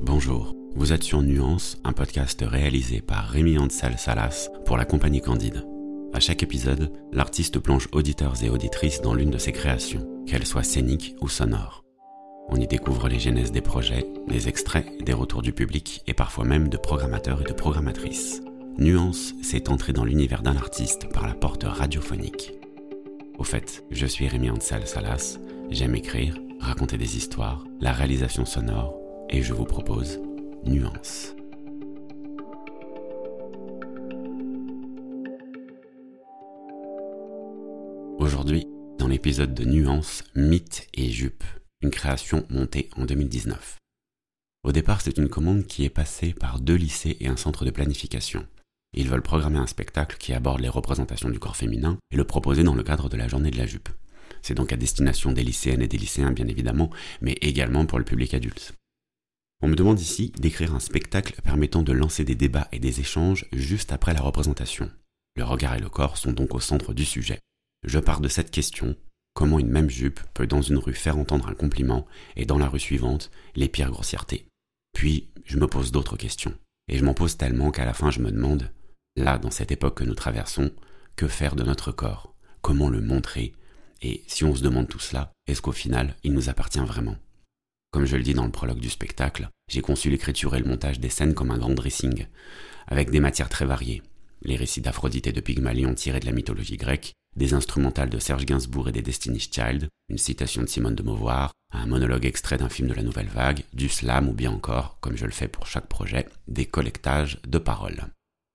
Bonjour, vous êtes sur Nuance, un podcast réalisé par Rémi Ansel Salas pour la compagnie Candide. À chaque épisode, l'artiste plonge auditeurs et auditrices dans l'une de ses créations, qu'elles soient scéniques ou sonores. On y découvre les genèses des projets, les extraits, des retours du public et parfois même de programmateurs et de programmatrices. Nuance, c'est entrer dans l'univers d'un artiste par la porte radiophonique. Au fait, je suis Rémi Ansel Salas, j'aime écrire, raconter des histoires, la réalisation sonore, et je vous propose Nuance. Aujourd'hui, dans l'épisode de Nuance, Mythe et Jupe, une création montée en 2019. Au départ, c'est une commande qui est passée par deux lycées et un centre de planification. Ils veulent programmer un spectacle qui aborde les représentations du corps féminin et le proposer dans le cadre de la journée de la jupe. C'est donc à destination des lycéennes et des lycéens bien évidemment, mais également pour le public adulte. On me demande ici d'écrire un spectacle permettant de lancer des débats et des échanges juste après la représentation. Le regard et le corps sont donc au centre du sujet. Je pars de cette question, comment une même jupe peut dans une rue faire entendre un compliment et dans la rue suivante les pires grossièretés. Puis je me pose d'autres questions. Et je m'en pose tellement qu'à la fin je me demande, là dans cette époque que nous traversons, que faire de notre corps? Comment le montrer? Et si on se demande tout cela, est-ce qu'au final il nous appartient vraiment? Comme je le dis dans le prologue du spectacle, j'ai conçu l'écriture et le montage des scènes comme un grand dressing, avec des matières très variées. Les récits d'Aphrodite et de Pygmalion tirés de la mythologie grecque, des instrumentales de Serge Gainsbourg et des Destiny's Child, une citation de Simone de Beauvoir, un monologue extrait d'un film de la Nouvelle Vague, du slam ou bien encore, comme je le fais pour chaque projet, des collectages de paroles.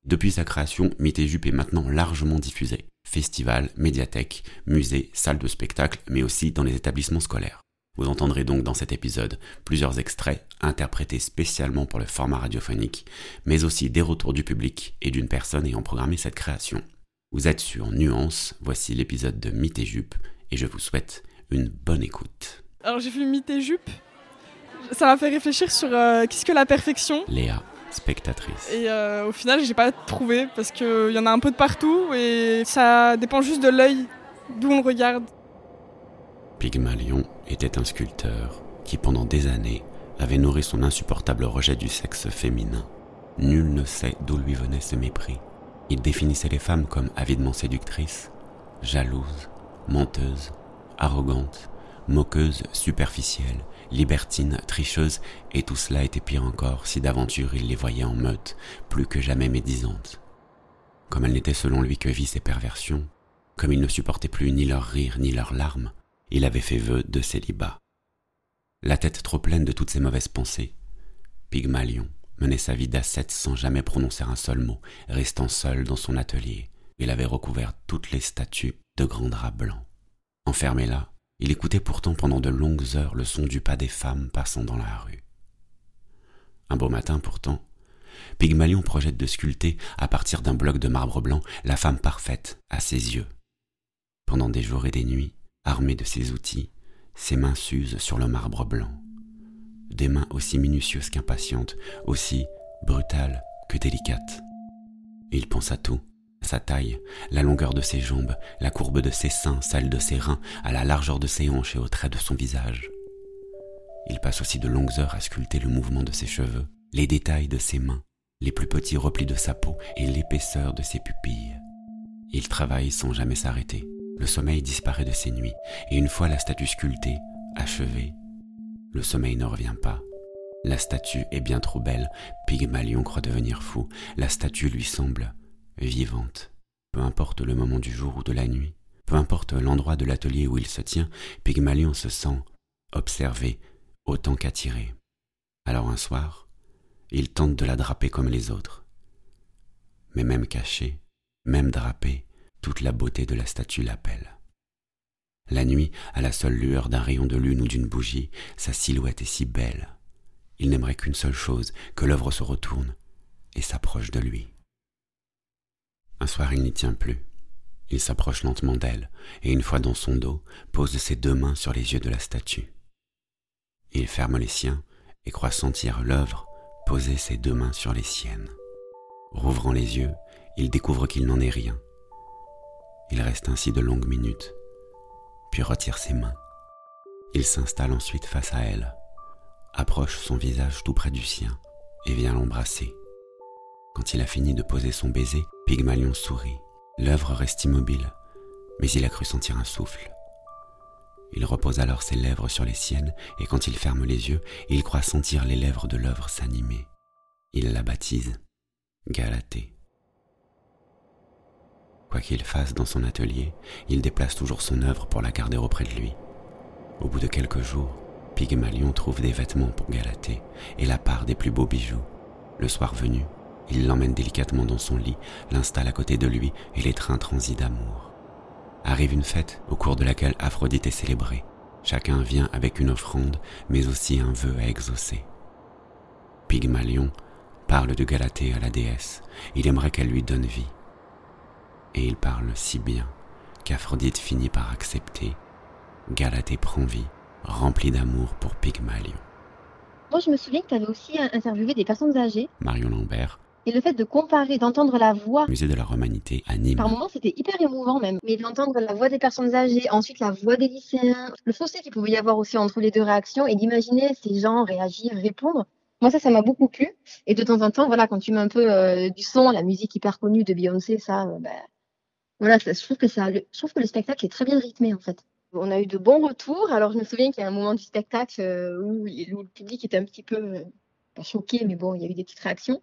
Depuis sa création, Mythe et Jupe est maintenant largement diffusé. Festivals, médiathèques, musées, salles de spectacle, mais aussi dans les établissements scolaires. Vous entendrez donc dans cet épisode plusieurs extraits interprétés spécialement pour le format radiophonique, mais aussi des retours du public et d'une personne ayant programmé cette création. Vous êtes sur Nuance, voici l'épisode de Mythe et Jupe, et je vous souhaite une bonne écoute. Alors j'ai vu Mythe et Jupe, ça m'a fait réfléchir sur euh, qu'est-ce que la perfection? Léa, spectatrice. Et euh, au final, j'ai pas trouvé parce qu'il y en a un peu de partout et ça dépend juste de l'œil d'où on regarde. Pygmalion était un sculpteur qui pendant des années avait nourri son insupportable rejet du sexe féminin. Nul ne sait d'où lui venait ce mépris. Il définissait les femmes comme avidement séductrices, jalouses, menteuses, arrogantes, moqueuses, superficielles, libertines, tricheuses, et tout cela était pire encore si d'aventure il les voyait en meute, plus que jamais médisantes. Comme elles n'étaient selon lui que vices et perversions, comme il ne supportait plus ni leurs rires ni leurs larmes, il avait fait vœu de célibat. La tête trop pleine de toutes ces mauvaises pensées, Pygmalion menait sa vie d'ascète sans jamais prononcer un seul mot, restant seul dans son atelier. Il avait recouvert toutes les statues de grands draps blancs. Enfermé là, il écoutait pourtant pendant de longues heures le son du pas des femmes passant dans la rue. Un beau matin pourtant, Pygmalion projette de sculpter, à partir d'un bloc de marbre blanc, la femme parfaite à ses yeux. Pendant des jours et des nuits, Armé de ses outils, ses mains s'usent sur le marbre blanc. Des mains aussi minutieuses qu'impatientes, aussi brutales que délicates. Il pense à tout, à sa taille, la longueur de ses jambes, la courbe de ses seins, celle de ses reins, à la largeur de ses hanches et aux traits de son visage. Il passe aussi de longues heures à sculpter le mouvement de ses cheveux, les détails de ses mains, les plus petits replis de sa peau et l'épaisseur de ses pupilles. Il travaille sans jamais s'arrêter, le sommeil disparaît de ses nuits, et une fois la statue sculptée, achevée, le sommeil ne revient pas. La statue est bien trop belle, Pygmalion croit devenir fou, la statue lui semble vivante. Peu importe le moment du jour ou de la nuit, peu importe l'endroit de l'atelier où il se tient, Pygmalion se sent observé autant qu'attiré. Alors un soir, il tente de la draper comme les autres. Mais même cachée, même drapée, toute la beauté de la statue l'appelle. La nuit, à la seule lueur d'un rayon de lune ou d'une bougie, sa silhouette est si belle. Il n'aimerait qu'une seule chose, que l'œuvre se retourne et s'approche de lui. Un soir, il n'y tient plus. Il s'approche lentement d'elle, et une fois dans son dos, pose ses deux mains sur les yeux de la statue. Il ferme les siens et croit sentir l'œuvre poser ses deux mains sur les siennes. Rouvrant les yeux, il découvre qu'il n'en est rien, reste ainsi de longues minutes, puis retire ses mains. Il s'installe ensuite face à elle, approche son visage tout près du sien et vient l'embrasser. Quand il a fini de poser son baiser, Pygmalion sourit. L'œuvre reste immobile, mais il a cru sentir un souffle. Il repose alors ses lèvres sur les siennes, et quand il ferme les yeux, il croit sentir les lèvres de l'œuvre s'animer. Il la baptise Galatée. Quoi qu'il fasse dans son atelier, il déplace toujours son œuvre pour la garder auprès de lui. Au bout de quelques jours, Pygmalion trouve des vêtements pour Galatée et la part des plus beaux bijoux. Le soir venu, il l'emmène délicatement dans son lit, l'installe à côté de lui et l'étreint transi d'amour. Arrive une fête au cours de laquelle Aphrodite est célébrée. Chacun vient avec une offrande, mais aussi un vœu à exaucer. Pygmalion parle de Galatée à la déesse. Il aimerait qu'elle lui donne vie. Et il parle si bien qu'Aphrodite finit par accepter. Galatée prend vie, remplie d'amour pour Pygmalion. Moi, je me souviens que tu avais aussi interviewé des personnes âgées. Marion Lambert. Et le fait de comparer, d'entendre la voix. Musée de la Romanité à Nîmes. Par moments, c'était hyper émouvant même. Mais d'entendre la voix des personnes âgées, ensuite la voix des lycéens, le fossé qu'il pouvait y avoir aussi entre les deux réactions et d'imaginer ces gens réagir, répondre. Moi, ça, ça m'a beaucoup plu. Et de temps en temps, voilà, quand tu mets un peu euh, du son, la musique hyper connue de Beyoncé, ça, euh, ben, voilà, je trouve que ça, je trouve que le spectacle est très bien rythmé en fait. On a eu de bons retours. Alors, je me souviens qu'il y a un moment du spectacle euh, où, le public était un petit peu pas choqué, mais bon, il y a eu des petites réactions.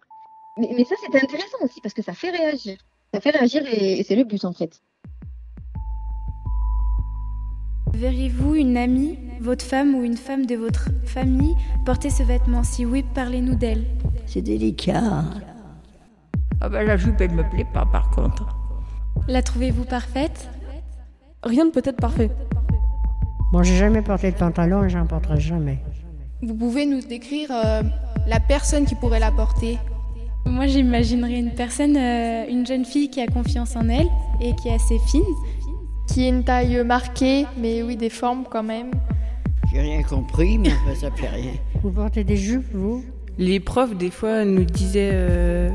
Mais, mais ça, c'était intéressant aussi parce que ça fait réagir. Ça fait réagir et, et c'est le but en fait. Verriez-vous une amie, votre femme ou une femme de votre famille porter ce vêtement? Si oui, parlez-nous d'elle. C'est délicat. Ah bah la jupe, elle me plaît pas par contre. La trouvez-vous parfaite? Rien de peut-être parfait. Bon, j'ai jamais porté de pantalon et j'en porterai jamais. Vous pouvez nous décrire euh, la personne qui pourrait la porter? Moi, j'imaginerais une personne, euh, une jeune fille qui a confiance en elle et qui est assez fine. Qui est une taille marquée, mais oui, des formes quand même. J'ai rien compris, mais enfin, ça fait rien. Vous portez des jupes, vous? Les profs, des fois, nous disaient euh,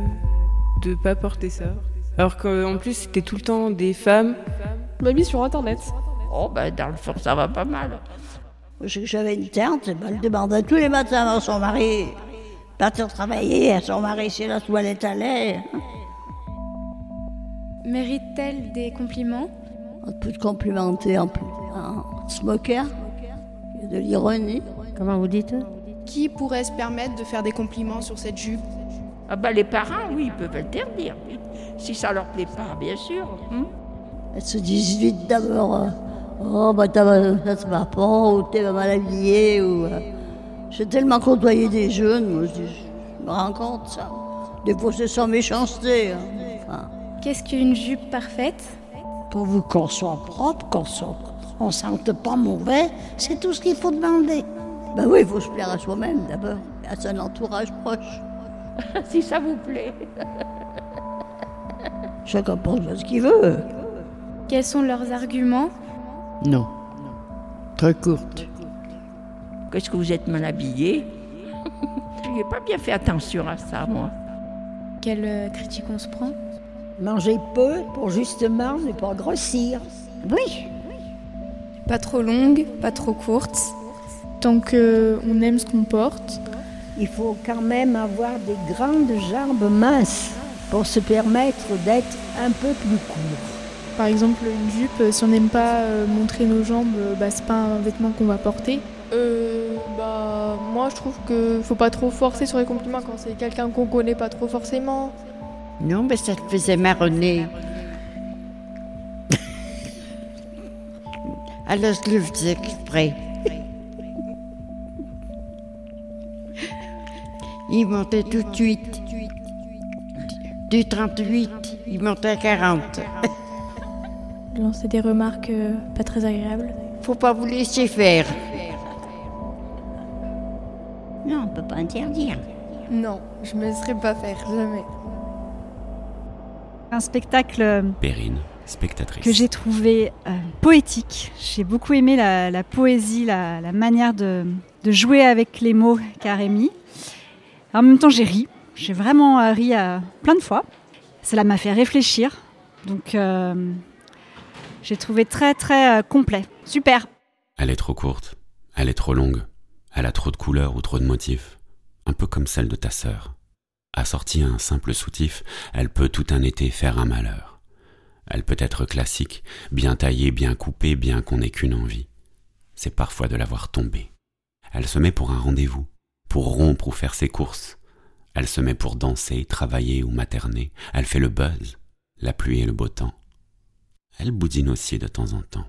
de pas porter ça. Alors qu'en plus, c'était tout le temps des femmes. m'a mis sur Internet. Oh, bah, dans le fond, ça va pas mal. J'avais une tante, elle demandait tous les matins à son mari partir travailler, à son mari si la toilette allait. Mérite-t-elle des compliments? On peut te complimenter en plus. En se moquer, il y a de l'ironie. Comment vous dites? Qui pourrait se permettre de faire des compliments sur cette jupe? Ah bah les parents, oui, ils peuvent interdire. Si ça leur plaît pas, bien sûr. hein. Elles se disent vite d'abord euh, Oh, bah t'as- ça se va pas, ou t'es mal habillé, ou. euh, J'ai tellement côtoyé des jeunes, moi, je, me rends compte, ça. Des fois, c'est sans méchanceté. hein. Enfin, Qu'est-ce qu'une jupe parfaite? Pourvu qu'on soit propre, qu'on soit. On sente pas mauvais, c'est tout ce qu'il faut demander. Ben oui, il faut se plaire à soi-même d'abord, à son entourage proche. si ça vous plaît. Chacun pense ce qu'il veut. Quels sont leurs arguments? Non. Très courte. Qu'est-ce que vous êtes mal habillé? Je n'ai pas bien fait attention à ça, moi. Quelle euh, critique on se prend? Manger peu pour justement ne pas grossir. Oui. Pas trop longue, pas trop courte. Tant qu'on aime ce qu'on porte. Il faut quand même avoir des grandes jambes minces pour se permettre d'être un peu plus court. Par exemple, une jupe, euh, si on n'aime pas euh, montrer nos jambes, euh, bah, c'est pas un vêtement qu'on va porter. Euh, bah, moi je trouve que faut pas trop forcer sur les compliments quand c'est quelqu'un qu'on connaît pas trop forcément. Non, mais ça te faisait marronner. Alors je le faisais exprès. Il montait tout de suite. Du 38, il montait à 40. Lancer des remarques euh, pas très agréables. Faut pas vous laisser faire. Non, on peut pas interdire. Non, je me laisserai pas faire, jamais. Un spectacle euh, Perrine, spectatrice. que j'ai trouvé euh, poétique. J'ai beaucoup aimé la, la poésie, la, la manière de, de jouer avec les mots qu'a Rémi. En même temps, j'ai ri. J'ai vraiment ri euh, plein de fois. Cela m'a fait réfléchir. Donc, euh, j'ai trouvé très, très euh, complet. Super. Elle est trop courte. Elle est trop longue. Elle a trop de couleurs ou trop de motifs, un peu comme celle de ta sœur. Assortie à un simple soutif, elle peut tout un été faire un malheur. Elle peut être classique, bien taillée, bien coupée, bien qu'on n'ait qu'une envie. C'est parfois de la voir tomber. Elle se met pour un rendez-vous, pour rompre ou faire ses courses. Elle se met pour danser, travailler ou materner. Elle fait le buzz, la pluie et le beau temps. Elle boudine aussi de temps en temps.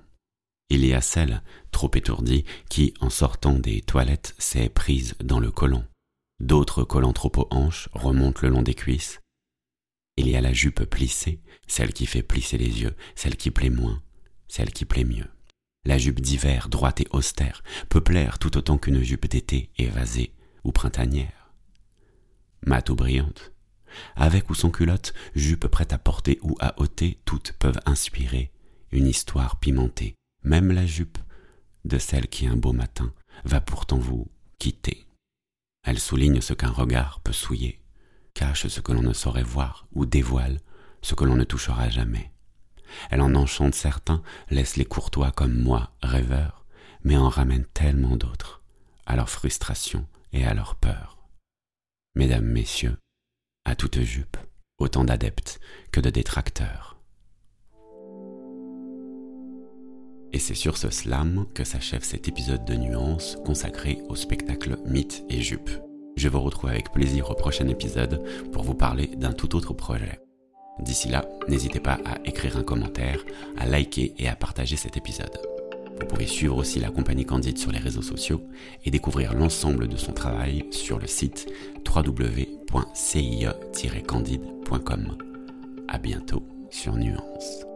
Il y a celle, trop étourdie, qui, en sortant des toilettes, s'est prise dans le colon. D'autres collants trop aux hanches remontent le long des cuisses. Il y a la jupe plissée, celle qui fait plisser les yeux, celle qui plaît moins, celle qui plaît mieux. La jupe d'hiver, droite et austère, peut plaire tout autant qu'une jupe d'été, évasée ou printanière. Mat ou brillante, avec ou sans culotte, jupe prête à porter ou à ôter, toutes peuvent inspirer une histoire pimentée. Même la jupe de celle qui un beau matin va pourtant vous quitter. Elle souligne ce qu'un regard peut souiller, cache ce que l'on ne saurait voir ou dévoile ce que l'on ne touchera jamais. Elle en enchante certains, laisse les courtois comme moi, rêveurs, mais en ramène tellement d'autres, à leur frustration et à leur peur. Mesdames, Messieurs, à toute jupe, autant d'adeptes que de détracteurs. Et c'est sur ce slam que s'achève cet épisode de Nuance consacré au spectacle Mythe et Jupe. Je vous retrouve avec plaisir au prochain épisode pour vous parler d'un tout autre projet. D'ici là, n'hésitez pas à écrire un commentaire, à liker et à partager cet épisode. Vous pouvez suivre aussi la compagnie Candide sur les réseaux sociaux et découvrir l'ensemble de son travail sur le site www.cie-candide.com. À bientôt sur Nuance.